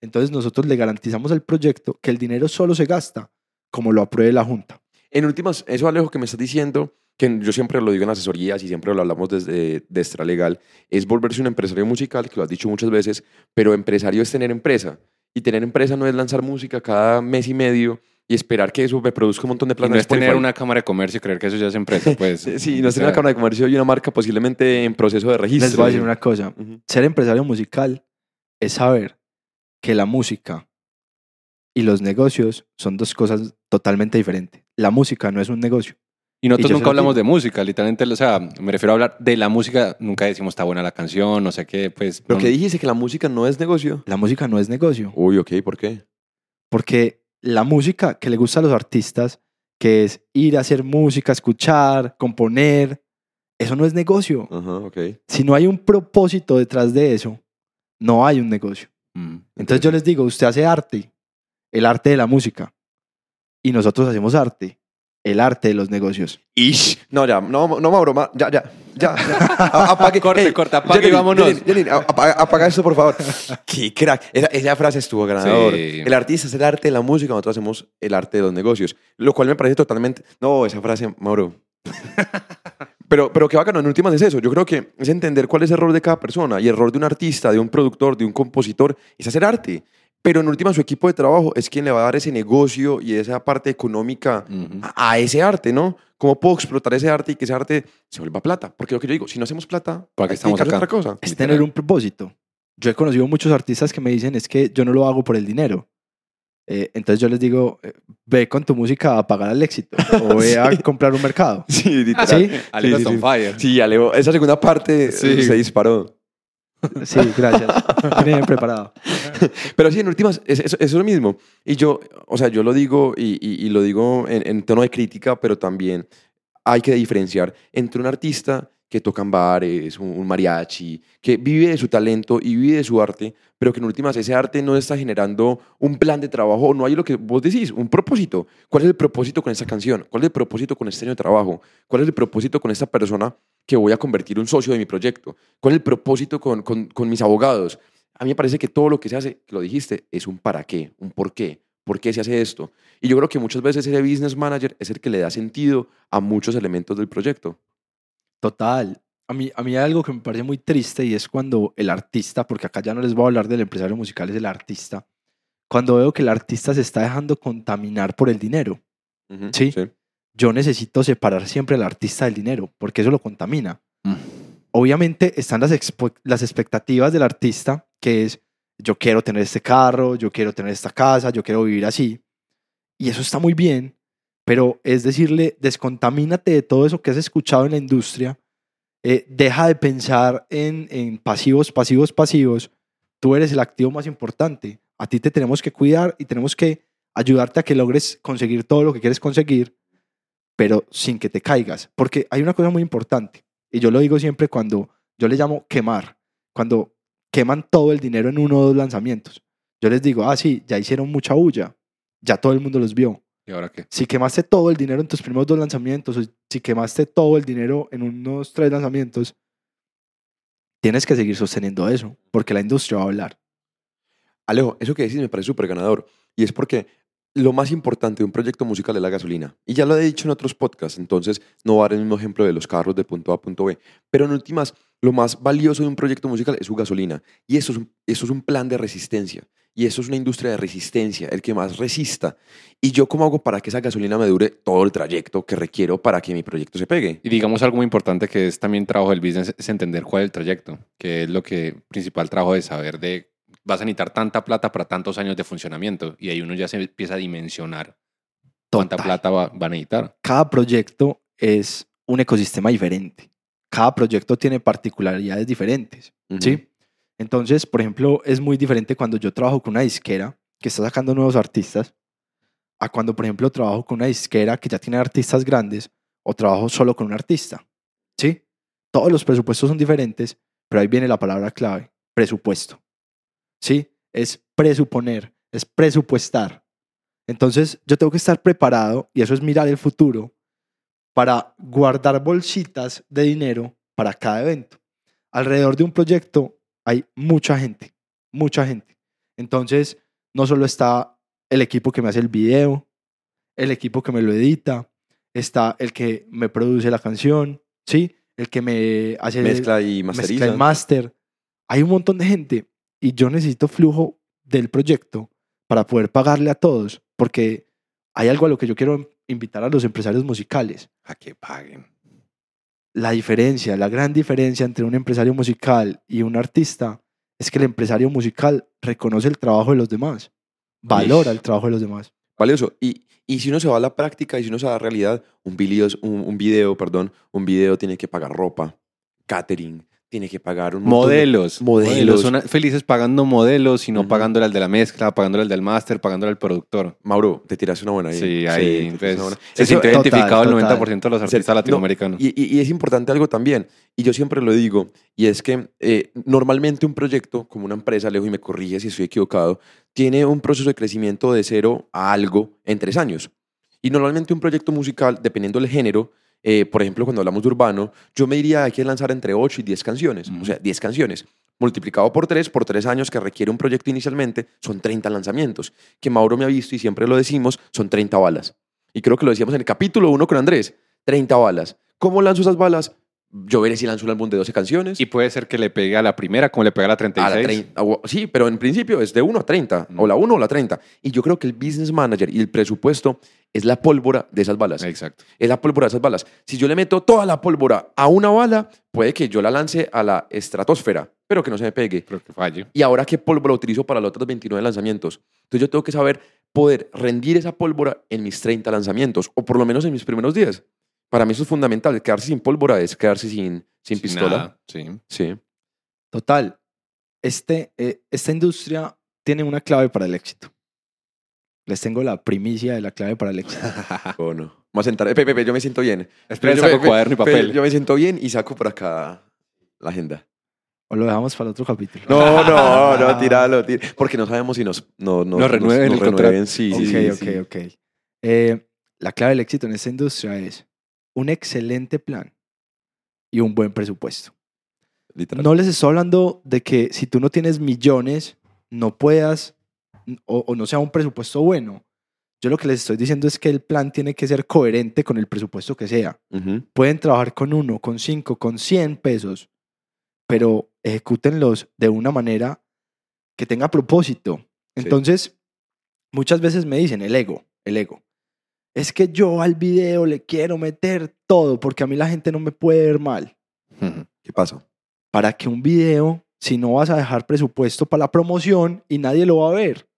Entonces nosotros le garantizamos al proyecto que el dinero solo se gasta como lo apruebe la junta. En últimas, eso Alejo que me estás diciendo, que yo siempre lo digo en asesorías y siempre lo hablamos desde de Extra Legal, es volverse un empresario musical, que lo has dicho muchas veces, pero empresario es tener empresa. Y tener empresa no es lanzar música cada mes y medio y esperar que eso me produzca un montón de Y plata. no es tener una cámara de comercio y creer que eso ya es empresa, pues. Sí, no es tener una cámara de comercio y una marca posiblemente en proceso de registro. Les voy a decir una cosa. Ser empresario musical es saber que la música y los negocios son dos cosas totalmente diferentes. La música no es un negocio. Y nosotros Y nunca hablamos digo. de música, literalmente, o sea, me refiero a hablar de la música, nunca decimos está buena la canción, no sé qué, pues. Pero no- que dijiste que la música no es negocio. La música no es negocio. Uy, ok, ¿por qué? Porque la música que le gusta a los artistas, que es ir a hacer música, escuchar, componer, eso no es negocio. Ajá, ok. Si no hay un propósito detrás de eso, no hay un negocio. Mm. Entonces yo les digo, usted hace arte, el arte de la música, y nosotros hacemos arte, el arte de los negocios. Ish. No, ya, no, no, Mauro, ma- ya, ya, ya. A- Apague, Corte, Ey, corta, apague y vámonos. Jenny, Jenny, a- apaga, apaga esto, por favor. Qué crack. Esa, esa frase estuvo ganador. Sí. El artista es el arte de la música, nosotros hacemos el arte de los negocios. Lo cual me parece totalmente... No, esa frase, Mauro. Pero, pero qué bacano, en últimas es eso. Yo creo que es entender cuál es el error de cada persona. Y el error de un artista, de un productor, de un compositor, es hacer arte. Pero en últimas su equipo de trabajo es quien le va a dar ese negocio y esa parte económica Ujú. a, a ese arte, ¿no? ¿Cómo puedo explotar ese arte y que ese arte se vuelva plata? Porque lo que yo digo, si no hacemos plata, ¿Para qué estamos acá? otra cosa. Es Literal. tener un propósito. Yo he conocido muchos artistas que me dicen, es que yo no lo hago por el dinero. Eh, entonces yo les digo, eh, ve con tu música a pagar al éxito o ve a comprar un mercado. Sí, literal. ¿Sí? Alejo sí, está on sí. fire. Sí, Alejo, esa segunda parte Sí. se disparó. Sí, gracias. Bien preparado. Pero sí, en últimas, es, es- es lo mismo. Y yo, o sea, yo lo digo y, y- y lo digo en, en tono de crítica, pero también hay que diferenciar entre un artista que toca en bares, un, mariachi, que vive de su talento y vive de su arte, pero que en últimas ese arte no está generando un plan de trabajo, no hay lo que vos decís, un propósito. ¿Cuál es el propósito con esta canción? ¿Cuál es el propósito con este año de trabajo? ¿Cuál es el propósito con esta persona que voy a convertir un socio de mi proyecto? ¿Cuál es el propósito con, con- mis abogados? A mí me parece que todo lo que se hace, lo dijiste, es un para qué, un por qué. ¿Por qué se hace esto? Y yo creo que muchas veces ese business manager es el que le da sentido a muchos elementos del proyecto. Total. A mí, a mí hay algo que me parece muy triste y es cuando el artista, porque acá ya no les voy a hablar del empresario musical, es el artista, cuando veo que el artista se está dejando contaminar por el dinero. Sí. Yo necesito separar siempre al artista del dinero, porque eso lo contamina. Mm. Obviamente están las, las expectativas del artista, que es, yo quiero tener este carro, yo quiero tener esta casa, yo quiero vivir así. Y eso está muy bien, pero es decirle, descontamínate de todo eso que has escuchado en la industria, eh, deja de pensar en, en pasivos, pasivos, pasivos. Tú eres el activo más importante. A ti te tenemos que cuidar y tenemos que ayudarte a que logres conseguir todo lo que quieres conseguir, pero sin que te caigas. Porque hay una cosa muy importante, y yo lo digo siempre cuando yo le llamo quemar, cuando queman todo el dinero en uno o dos lanzamientos. Yo les digo, ah, sí, ya hicieron mucha bulla, ya todo el mundo los vio. ¿Y ahora qué? Si quemaste todo el dinero en tus primeros dos lanzamientos, o si quemaste todo el dinero en unos tres lanzamientos, tienes que seguir sosteniendo eso, porque la industria va a hablar. Alejo, eso que decís me parece súper ganador. Y es porque lo más importante de un proyecto musical es la gasolina. Y ya lo he dicho en otros podcasts, entonces no voy a dar el mismo ejemplo de los carros de punto A a punto B. Pero en últimas, lo más valioso de un proyecto musical es su gasolina. Y eso es un, eso es un plan de resistencia. Y eso es una industria de resistencia, el que más resista. Y yo, ¿cómo hago para que esa gasolina me dure todo el trayecto que requiero para que mi proyecto se pegue? Y digamos algo muy importante que es también trabajo del business, es entender cuál es el trayecto, que es lo que principal trabajo de saber de vas a necesitar tanta plata para tantos años de funcionamiento y ahí uno ya se empieza a dimensionar cuánta Total. plata va, va a necesitar. Cada proyecto es un ecosistema diferente. Cada proyecto tiene particularidades diferentes. ¿sí? Entonces, por ejemplo, es muy diferente cuando yo trabajo con una disquera que está sacando nuevos artistas a cuando, por ejemplo, trabajo con una disquera que ya tiene artistas grandes o trabajo solo con un artista. ¿Sí? Todos los presupuestos son diferentes, pero ahí viene la palabra clave, presupuesto. ¿Sí? Es presuponer, es presupuestar. Entonces, yo tengo que estar preparado, y eso es mirar el futuro, para guardar bolsitas de dinero para cada evento. Alrededor de un proyecto hay mucha gente, mucha gente. Entonces, no solo está el equipo que me hace el video, el equipo que me lo edita, está el que me produce la canción, ¿sí? El que me hace Mezcla y mezcla masteriza. el máster. Hay un montón de gente y yo necesito flujo del proyecto para poder pagarle a todos, porque hay algo a lo que yo quiero invitar a los empresarios musicales. A que paguen. La diferencia, la gran diferencia entre un empresario musical y un artista es que el empresario musical reconoce el trabajo de los demás, valora el trabajo de los demás. Valioso. Y, y si uno se va a la práctica y si uno se va a la realidad, un video, un, un video, perdón, un video tiene que pagar ropa, catering, tiene que pagar un montón de- Modelos. modelos. Son felices pagando modelos y no Ujú. pagándole al de la mezcla, pagándole al del máster, pagándole al productor. Mauro, te tiras una buena ahí. Sí, ahí tiras pues, buena. se siente total, identificado el total. 90% de los Sí, artistas no, latinoamericanos. Y, y- y es importante algo también, y yo siempre lo digo, y es que eh, normalmente un proyecto, como una empresa, Alejo, y me corrige si estoy equivocado, tiene un proceso de crecimiento de cero a algo en tres años. Y normalmente un proyecto musical, dependiendo del género, eh, por ejemplo, cuando hablamos de urbano, yo me diría hay que lanzar entre 8 y 10 canciones, o Ujú. sea, 10 canciones. Multiplicado por 3, por 3 años que requiere un proyecto inicialmente, son 30 lanzamientos, que Mauro me ha visto y siempre lo decimos, son 30 balas. Y creo que lo decíamos en el capítulo 1 con Andrés, 30 balas. ¿Cómo lanzo esas balas? Yo veré si lanzo un álbum de 12 canciones. Y puede ser que le pegue a la primera como le pega a la 36. a la 30. o- Sí, pero en principio es de 1 a 30, Mm. o la 1 o la 30. Y yo creo que el business manager y el presupuesto es la pólvora de esas balas. Exacto. Es la pólvora de esas balas. Si yo le meto toda la pólvora a una bala, puede que yo la lance a la estratosfera, pero que no se me pegue. Creo que falle. ¿Y ahora qué pólvora utilizo para los otros 29 lanzamientos? Entonces yo tengo que saber poder rendir esa pólvora en mis 30 lanzamientos, o por lo menos en mis primeros 10. Para mí eso es fundamental. Quedarse sin pólvora es quedarse sin, sin pistola. nada, Sí. Sí. Total, este, eh, esta industria tiene una clave para el éxito. Les tengo la primicia de la clave para el éxito. ¿O no? Vamos a sentar. Eh, Pepe, yo me siento bien. Espera, Yo saco me- cuaderno y Pepe, papel. Yo me siento bien y saco por acá la agenda. O lo dejamos para otro capítulo. No, no, no, tíralo, tíralo. Porque no sabemos si nos, no, no- Nos renueven el contrato. Sí, ok, sí, sí, ok, sí. ok. Eh, la clave del éxito en esta industria es un excelente plan y un buen presupuesto. Literal. No les estoy hablando de que si tú no tienes millones, no puedas o, o no sea un presupuesto bueno. Yo lo que les estoy diciendo es que el plan tiene que ser coherente con el presupuesto que sea. Pueden trabajar con uno, con cinco, con cien pesos, pero ejecútenlos de una manera que tenga propósito. Entonces, muchas veces me dicen el ego, el ego. Es que yo al video le quiero meter todo porque a mí la gente no me puede ver mal. ¿Qué pasa? Para que un video, si no vas a dejar presupuesto para la promoción y nadie lo va a ver.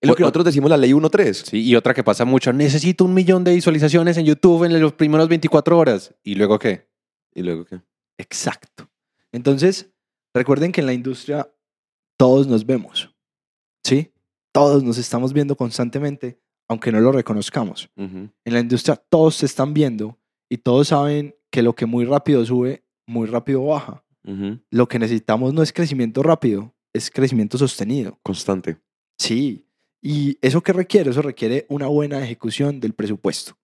Es lo que nosotros decimos la ley 1.3. Sí, y otra que pasa mucho, necesito un millón de visualizaciones en YouTube en los primeros 24 horas. ¿Y luego qué? ¿Y luego qué? Exacto. Entonces, recuerden que en la industria todos nos vemos. ¿Sí? Todos nos estamos viendo constantemente, aunque no lo reconozcamos. En la industria todos se están viendo y todos saben que lo que muy rápido sube, muy rápido baja. Lo que necesitamos no es crecimiento rápido, es crecimiento sostenido. Constante. Sí. ¿Y eso qué requiere? Eso requiere una buena ejecución del presupuesto.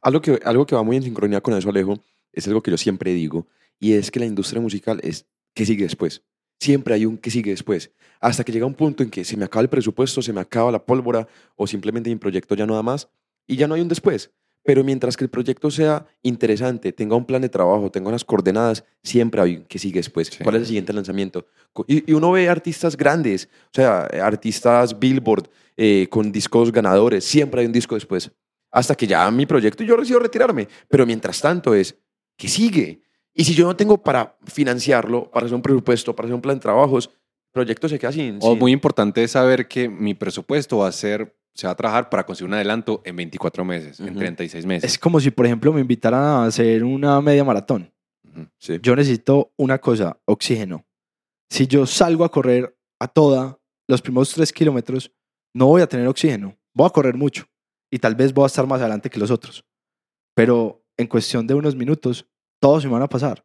Algo que, algo que va muy en sincronía con eso, Alejo, es algo que yo siempre digo, y es que la industria musical es que sigue después. Siempre hay un que sigue después. Hasta que llega un punto en que se me acaba el presupuesto, se me acaba la pólvora, o simplemente mi proyecto ya no da más, y ya no hay un después. Pero mientras que el proyecto sea interesante, tenga un plan de trabajo, tenga unas coordenadas, siempre hay un que sigue después. Sí. ¿Cuál es el siguiente lanzamiento? Y, y uno ve artistas grandes, o sea, artistas Billboard, eh, con discos ganadores, siempre hay un disco después. Hasta que ya mi proyecto y yo decido retirarme. Pero mientras tanto es, que sigue? Y si yo no tengo para financiarlo, para hacer un presupuesto, para hacer un plan de trabajos, el proyecto se queda sin... O sin- muy importante es saber que mi presupuesto va a ser, se va a trabajar para conseguir un adelanto en 24 meses, en Ujú. 36 meses. Es como si, por ejemplo, me invitaran a hacer una media maratón. Ujú. Sí. Yo necesito una cosa, oxígeno. Si yo salgo a correr a toda los primeros tres kilómetros, no voy a tener oxígeno. Voy a correr mucho y tal vez voy a estar más adelante que los otros. Pero en cuestión de unos minutos, todos se me van a pasar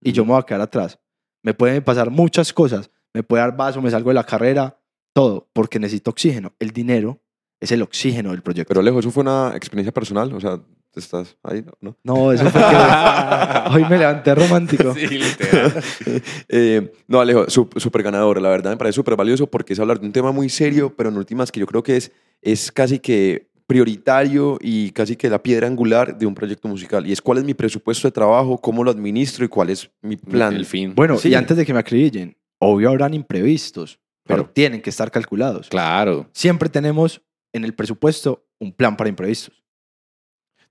y yo me voy a quedar atrás. Me pueden pasar muchas cosas. Me puede dar vaso, me salgo de la carrera, todo, porque necesito oxígeno. El dinero es el oxígeno del proyecto. Pero Alejo, ¿eso fue una experiencia personal? O sea, ¿estás ahí? ¿No? no, eso fue que hoy me levanté romántico. Sí, literal. Eh, no, Alejo, súper ganador. La verdad me parece súper valioso porque es hablar de un tema muy serio, pero en últimas que yo creo que es, es casi que prioritario y casi que la piedra angular de un proyecto musical. Y es cuál es mi presupuesto de trabajo, cómo lo administro y cuál es mi plan. El fin. Bueno, Sí. y antes de que me acribillen, obvio habrán imprevistos, pero Claro. tienen que estar calculados. Claro. Siempre tenemos en el presupuesto un plan para imprevistos.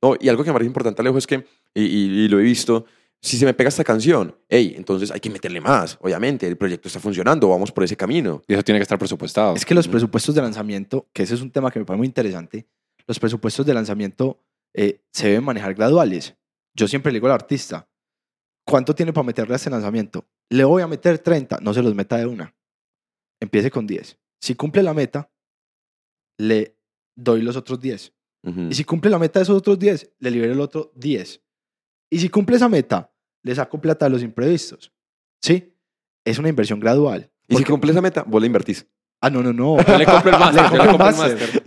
No, y algo que me parece importante, Alejo, es que, y, y- y lo he visto, si se me pega esta canción, hey, entonces hay que meterle más, obviamente, el proyecto está funcionando, vamos por ese camino. Y eso tiene que estar presupuestado. Es que los presupuestos de lanzamiento, que ese es un tema que me parece muy interesante, los presupuestos de lanzamiento eh, se deben manejar graduales. Yo siempre le digo al artista, ¿cuánto tiene para meterle a este lanzamiento? Le voy a meter 30, no se los meta de una. Empiece con 10. Si cumple la meta, le doy los otros 10. Ujú. Y si cumple la meta de esos otros 10, le libero el otro 10. Y si cumple esa meta, le saco plata de los imprevistos. ¿Sí? Es una inversión gradual. Y si cumple esa meta, vos la invertís. Ah, no, no, no. Yo le compro el máster.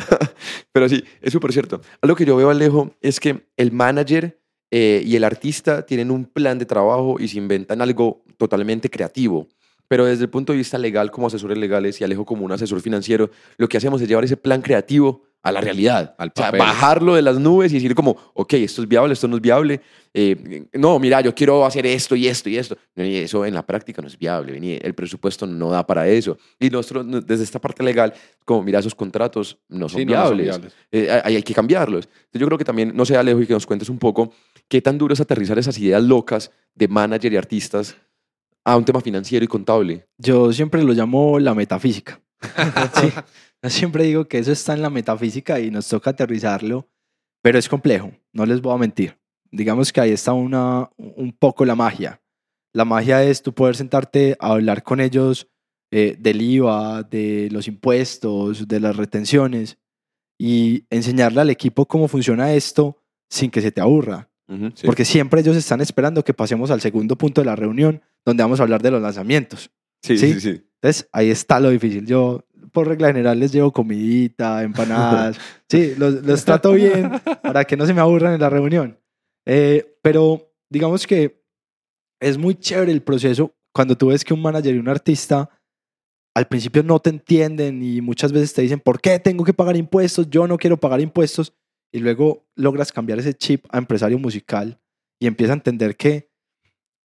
Pero sí, es súper cierto. Algo que yo veo, Alejo, es que el manager eh, y el artista tienen un plan de trabajo y se inventan algo totalmente creativo. Pero desde el punto de vista legal, como asesores legales y Alejo como un asesor financiero, lo que hacemos es llevar ese plan creativo a la realidad. Al O sea, papel. bajarlo de las nubes y decir como, ok, esto es viable, esto no es viable. Eh, no, mira, yo quiero hacer esto y esto y esto. Y eso en la práctica no es viable. vení, El presupuesto no da para eso. Y nosotros, no- desde esta parte legal, como, mira, esos contratos no son Sí, no, no son viables. viables. Eh, hay, hay que cambiarlos. Entonces, yo creo que también, no sé, Alejo, y que nos cuentes un poco qué tan duro es aterrizar esas ideas locas de manager y artistas a un tema financiero y contable. Yo siempre lo llamo la metafísica. Sí. Yo siempre digo que eso está en la metafísica y nos toca aterrizarlo, pero es complejo, no les voy a mentir. Digamos que ahí está una, un poco la magia. La magia es tú poder sentarte a hablar con ellos eh, del IVA, de los impuestos, de las retenciones y enseñarle al equipo cómo funciona esto sin que se te aburra. Ujú, sí. Porque siempre ellos están esperando que pasemos al segundo punto de la reunión, donde vamos a hablar de los lanzamientos. sí, sí. sí, sí. Entonces, ahí está lo difícil. Yo, por regla general, les llevo comidita, empanadas. sí, los, los trato bien para que no se me aburran en la reunión. Eh, pero digamos que es muy chévere el proceso cuando tú ves que un manager y un artista al principio no te entienden y muchas veces te dicen, ¿por qué tengo que pagar impuestos? Yo no quiero pagar impuestos. Y luego logras cambiar ese chip a empresario musical y empieza a entender que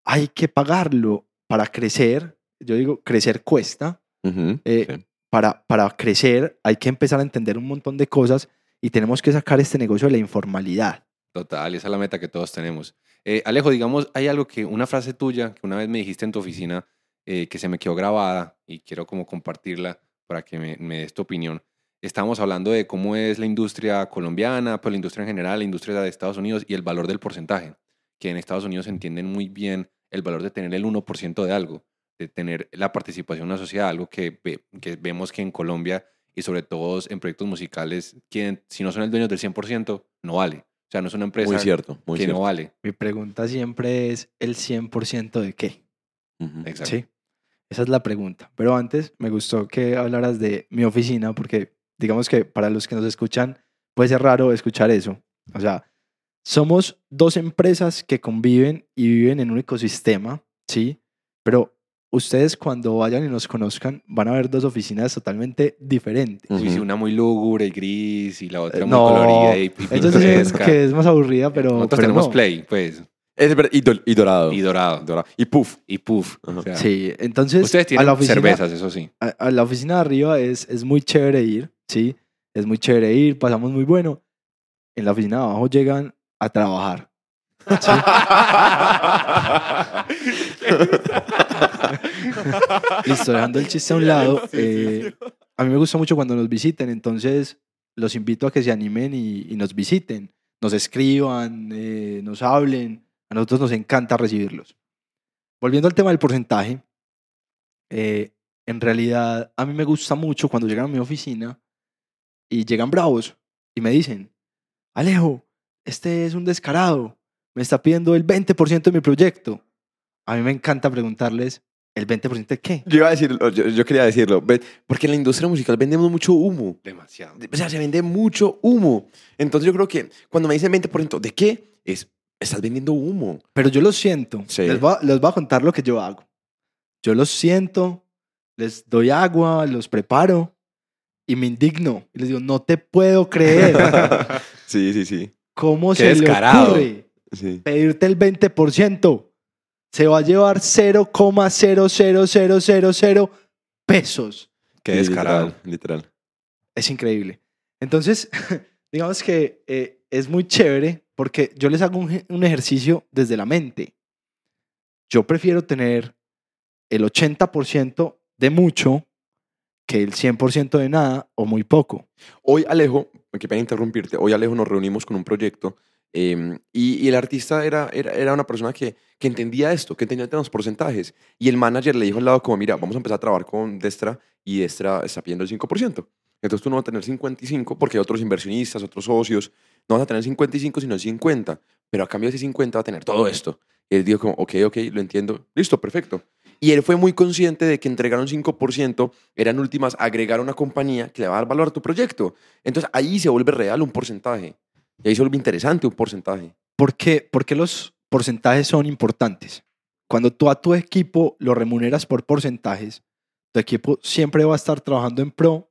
hay que pagarlo para crecer. Yo digo, crecer cuesta. Ujú, Eh, sí. Para, para crecer hay que empezar a entender un montón de cosas y tenemos que sacar este negocio de la informalidad. Total, esa es la meta que todos tenemos. Eh, Alejo, digamos, hay algo que, una frase tuya que una vez me dijiste en tu oficina eh, que se me quedó grabada y quiero como compartirla para que me, me des tu opinión. Estábamos hablando de cómo es la industria colombiana, pues la industria en general, la industria de Estados Unidos y el valor del porcentaje, que en Estados Unidos entienden muy bien el valor de tener el 1% de algo, de tener la participación en una sociedad, algo que, ve- que vemos que en Colombia y sobre todo en proyectos musicales, quien, si no son el dueño del 100%, no vale. O sea, no es una empresa Muy cierto, muy que cierto. no vale. Mi pregunta siempre es el 100% de qué. Ujú. Exacto. Sí. Esa es la pregunta. Pero antes me gustó que hablaras de mi oficina porque digamos que para los que nos escuchan puede ser raro escuchar eso. O sea, somos dos empresas que conviven y viven en un ecosistema, ¿sí? Pero ustedes cuando vayan y nos conozcan van a ver dos oficinas totalmente diferentes. Uy, sí, una muy lúgubre y gris y la otra Eh, muy no, colorida y, pintoresca. que es más aburrida, pero, Nosotros pero tenemos no. Play, pues, Es verdad, y, do- y dorado. y dorado, Dorado. Y puff. y puff. Ajá. O sea, Sí, entonces Ustedes a tienen la oficina, cervezas, eso sí. a, a la oficina de arriba es, es muy chévere ir, ¿sí? Es muy chévere ir, pasamos muy bueno. En la oficina de abajo llegan a trabajar. Listo, dejando el chiste a un lado. eh, a mí me gusta mucho cuando nos visiten, entonces los invito a que se animen y, y nos visiten, nos escriban, eh, nos hablen. A nosotros nos encanta recibirlos. Volviendo al tema del porcentaje, eh, en realidad a mí me gusta mucho cuando llegan a mi oficina y llegan bravos y me dicen, Alejo, este es un descarado, me está pidiendo el 20% de mi proyecto. A mí me encanta preguntarles, ¿el 20% de qué? Yo iba a decirlo, yo, yo quería decirlo, porque en la industria musical vendemos mucho humo. Demasiado. O sea, se vende mucho humo. Entonces yo creo que cuando me dicen 20%, ¿de qué? Es, estás vendiendo humo. Pero yo lo siento. Sí. Les, voy a, les voy a contar lo que yo hago. Yo los siento, les doy agua, los preparo y me indigno. Y les digo, no te puedo creer. sí, sí, sí. ¿Cómo Qué se descarado. le ocurre sí. pedirte el 20%? Se va a llevar 0,00000 pesos. Qué descarado. Literal, literal. Es increíble. Entonces, digamos que eh, es muy chévere porque yo les hago un, je- un ejercicio desde la mente. Yo prefiero tener el 80% de mucho que el 100% de nada o muy poco. Hoy Alejo, qué pena interrumpirte, hoy Alejo nos reunimos con un proyecto eh, y, el artista era, era, era una persona que, que entendía esto, que entendía los porcentajes. Y el manager le dijo al lado como, mira, vamos a empezar a trabajar con Destra y Destra está pidiendo el 5%. Entonces tú no vas a tener 55 porque hay otros inversionistas, otros socios, no vas a tener 55 sino el 50, pero a cambio de ese 50 va a tener todo esto. Y él dijo como, ok, ok, lo entiendo, listo, perfecto. Y él fue muy consciente de que entregar un 5% era en últimas agregar una compañía que le va a dar valor a tu proyecto. Entonces ahí se vuelve real un porcentaje. Y ahí se vuelve interesante un porcentaje. ¿Por qué, por qué los porcentajes son importantes? Cuando tú a tu equipo lo remuneras por porcentajes, tu equipo siempre va a estar trabajando en pro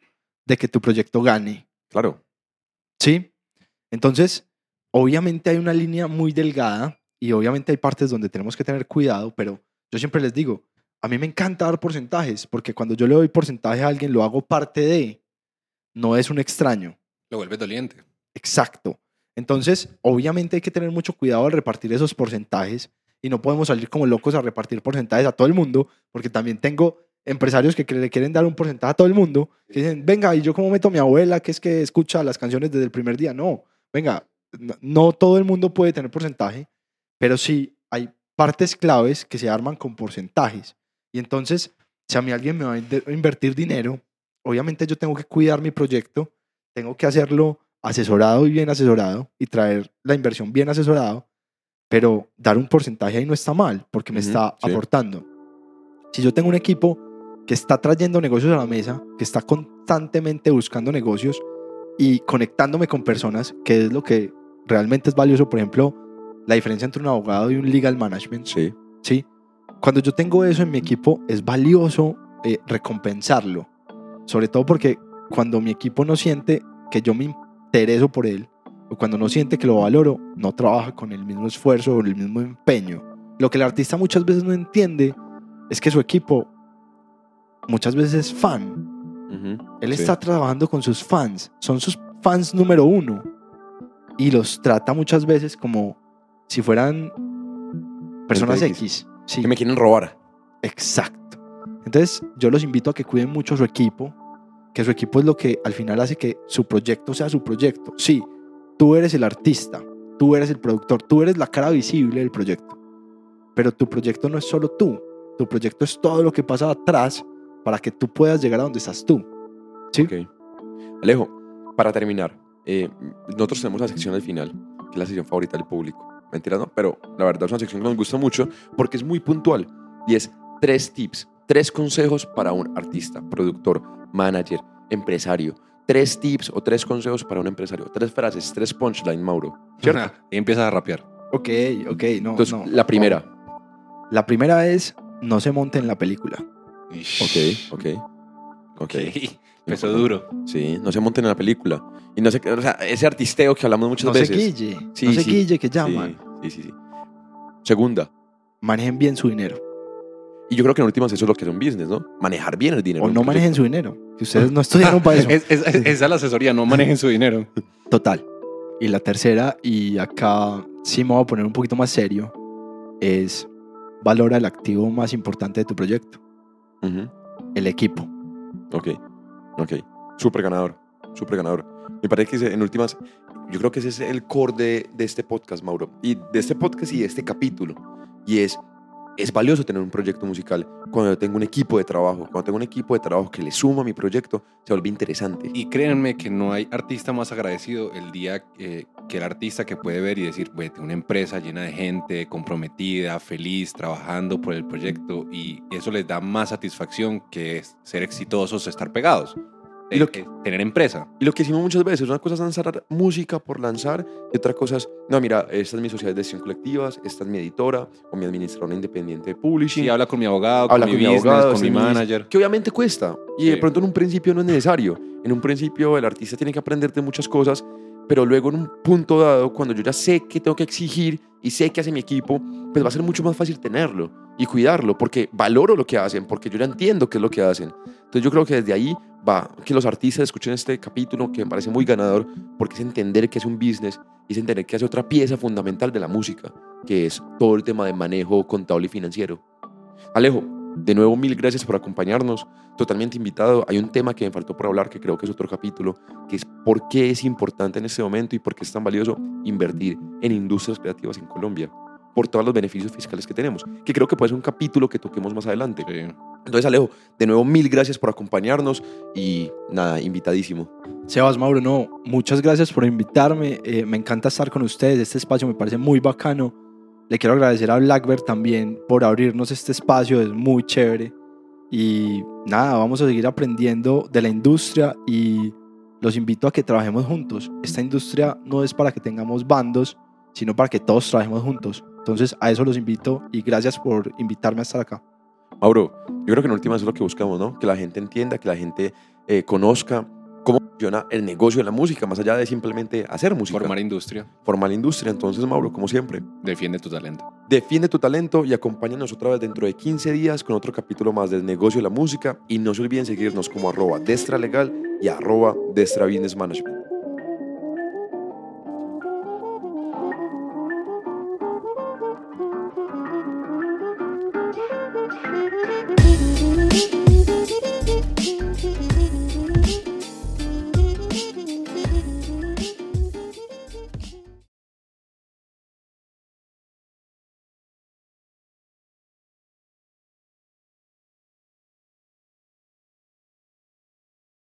de que tu proyecto gane. Claro. ¿Sí? Entonces, obviamente hay una línea muy delgada y obviamente hay partes donde tenemos que tener cuidado, pero yo siempre les digo, a mí me encanta dar porcentajes, porque cuando yo le doy porcentaje a alguien, lo hago parte de, no es un extraño. Lo vuelves doliente. Exacto. Entonces, obviamente hay que tener mucho cuidado al repartir esos porcentajes y no podemos salir como locos a repartir porcentajes a todo el mundo, porque también tengo empresarios que le quieren dar un porcentaje a todo el mundo, que dicen, venga, ¿y yo cómo meto a mi abuela que es que escucha las canciones desde el primer día? No, venga, no, no todo el mundo puede tener porcentaje, pero sí hay partes claves que se arman con porcentajes. Y entonces, si a mí alguien me va a in- invertir dinero, obviamente yo tengo que cuidar mi proyecto, tengo que hacerlo asesorado y bien asesorado y traer la inversión bien asesorado, pero dar un porcentaje ahí no está mal porque me Ujú, está sí. aportando. Si yo tengo un equipo que está trayendo negocios a la mesa, que está constantemente buscando negocios y conectándome con personas, que es lo que realmente es valioso, por ejemplo, la diferencia entre un abogado y un legal management, Sí. ¿sí? Cuando yo tengo eso en mi equipo, es valioso eh, recompensarlo. Sobre todo porque cuando mi equipo no siente que yo me intereso por él, o cuando no siente que lo valoro, no trabaja con el mismo esfuerzo o el mismo empeño. Lo que el artista muchas veces no entiende es que su equipo muchas veces es fan. Ujú, Él sí. está trabajando con sus fans, son sus fans número uno. Y los trata muchas veces como si fueran personas X. X. Sí. Que me quieren robar. Exacto. Entonces, yo los invito a que cuiden mucho su equipo, que su equipo es lo que al final hace que su proyecto sea su proyecto. Sí, tú eres el artista, tú eres el productor, tú eres la cara visible del proyecto. Pero tu proyecto no es solo tú, tu proyecto es todo lo que pasa atrás para que tú puedas llegar a donde estás tú. ¿sí? Alejo, para terminar, eh, nosotros tenemos la sección al final, que es la sección favorita del público. Mentira, no, pero la verdad es una sección que nos gusta mucho porque es muy puntual y es tres tips, tres consejos para un artista, productor, manager, empresario. Tres tips o tres consejos para un empresario. Tres frases, tres punchline, Mauro. ¿Cierto? Y empiezas a rapear. Ok, ok, no. Entonces, no, la primera. no. La primera es no se monte en la película. Ok, ok. Ok. Empezó duro. Sí, no se monten en la película. Y no sé, o sea, ese artisteo que hablamos muchas no veces. se guille. Sí, no se que llaman. Sí, sí, sí. Segunda. Manejen bien su dinero. Y yo creo que en últimas eso es lo que es un business, ¿no? Manejar bien el dinero. O no manejen su dinero. Que ustedes no estudiaron para eso. Es- es- es- esa es la asesoría, no manejen su dinero. Total. Y la tercera, y acá sí me voy a poner un poquito más serio, es valora el activo más importante de tu proyecto, el equipo. Ok, ok. Súper ganador, súper ganador. Me parece que en últimas, yo creo que ese es el core de, de este podcast, Mauro. Y de este podcast y de este capítulo. Y es, es valioso tener un proyecto musical. Cuando yo tengo un equipo de trabajo, cuando tengo un equipo de trabajo que le suma a mi proyecto, se vuelve interesante. Y créanme que no hay artista más agradecido el día eh, que el artista que puede ver y decir, "Güey, tengo una empresa llena de gente comprometida, feliz, trabajando por el proyecto y eso les da más satisfacción que ser exitosos, estar pegados. Y lo que- eh, tener empresa. Y lo que hicimos muchas veces, una cosa es lanzar música por lanzar, y otra cosa es, no, mira, esta es mi sociedad de gestión colectivas, esta es mi editora o mi administradora independiente de publishing. Sí, habla con mi abogado, Habla con, con mi mi business, abogado, con mi manager. que obviamente cuesta. Y de Sí. pronto en un principio no es necesario. En un principio el artista tiene que aprender de muchas cosas, pero luego en un punto dado, cuando yo ya sé que tengo que exigir y sé que hace mi equipo, pues va a ser mucho más fácil tenerlo y cuidarlo, porque valoro lo que hacen, porque yo ya entiendo qué es lo que hacen. Entonces yo creo que desde ahí va que los artistas escuchen este capítulo que me parece muy ganador, porque es entender que es un business y es entender que es otra pieza fundamental de la música, que es todo el tema de manejo contable y financiero. Alejo, de nuevo mil gracias por acompañarnos, totalmente invitado. Hay un tema que me faltó por hablar, que creo que es otro capítulo, que es por qué es importante en este momento y por qué es tan valioso invertir en industrias creativas en Colombia, por todos los beneficios fiscales que tenemos, que creo que puede ser un capítulo que toquemos más adelante. Sí. Entonces, Alejo, de nuevo mil gracias por acompañarnos y nada, invitadísimo. Sebas Mauro, no, muchas gracias por invitarme. eh, me encanta estar con ustedes. Este espacio me parece muy bacano. Le quiero agradecer a Blackbird también por abrirnos este espacio. Es muy chévere. Y nada, vamos a seguir aprendiendo de la industria y los invito a que trabajemos juntos. Esta industria no es para que tengamos bandos, sino para que todos trabajemos juntos. Entonces, a eso los invito y gracias por invitarme a estar acá. Mauro, yo creo que en última es lo que buscamos, ¿no? Que la gente entienda, que la gente eh, conozca el negocio de la música, más allá de simplemente hacer música. Formar industria. Formar industria. Entonces, Mauro, como siempre, Defiende tu talento. defiende tu talento y acompáñanos otra vez dentro de 15 días con otro capítulo más del negocio de la música. Y no se olviden seguirnos como arroba Destra Legal y arroba Destra Business Management.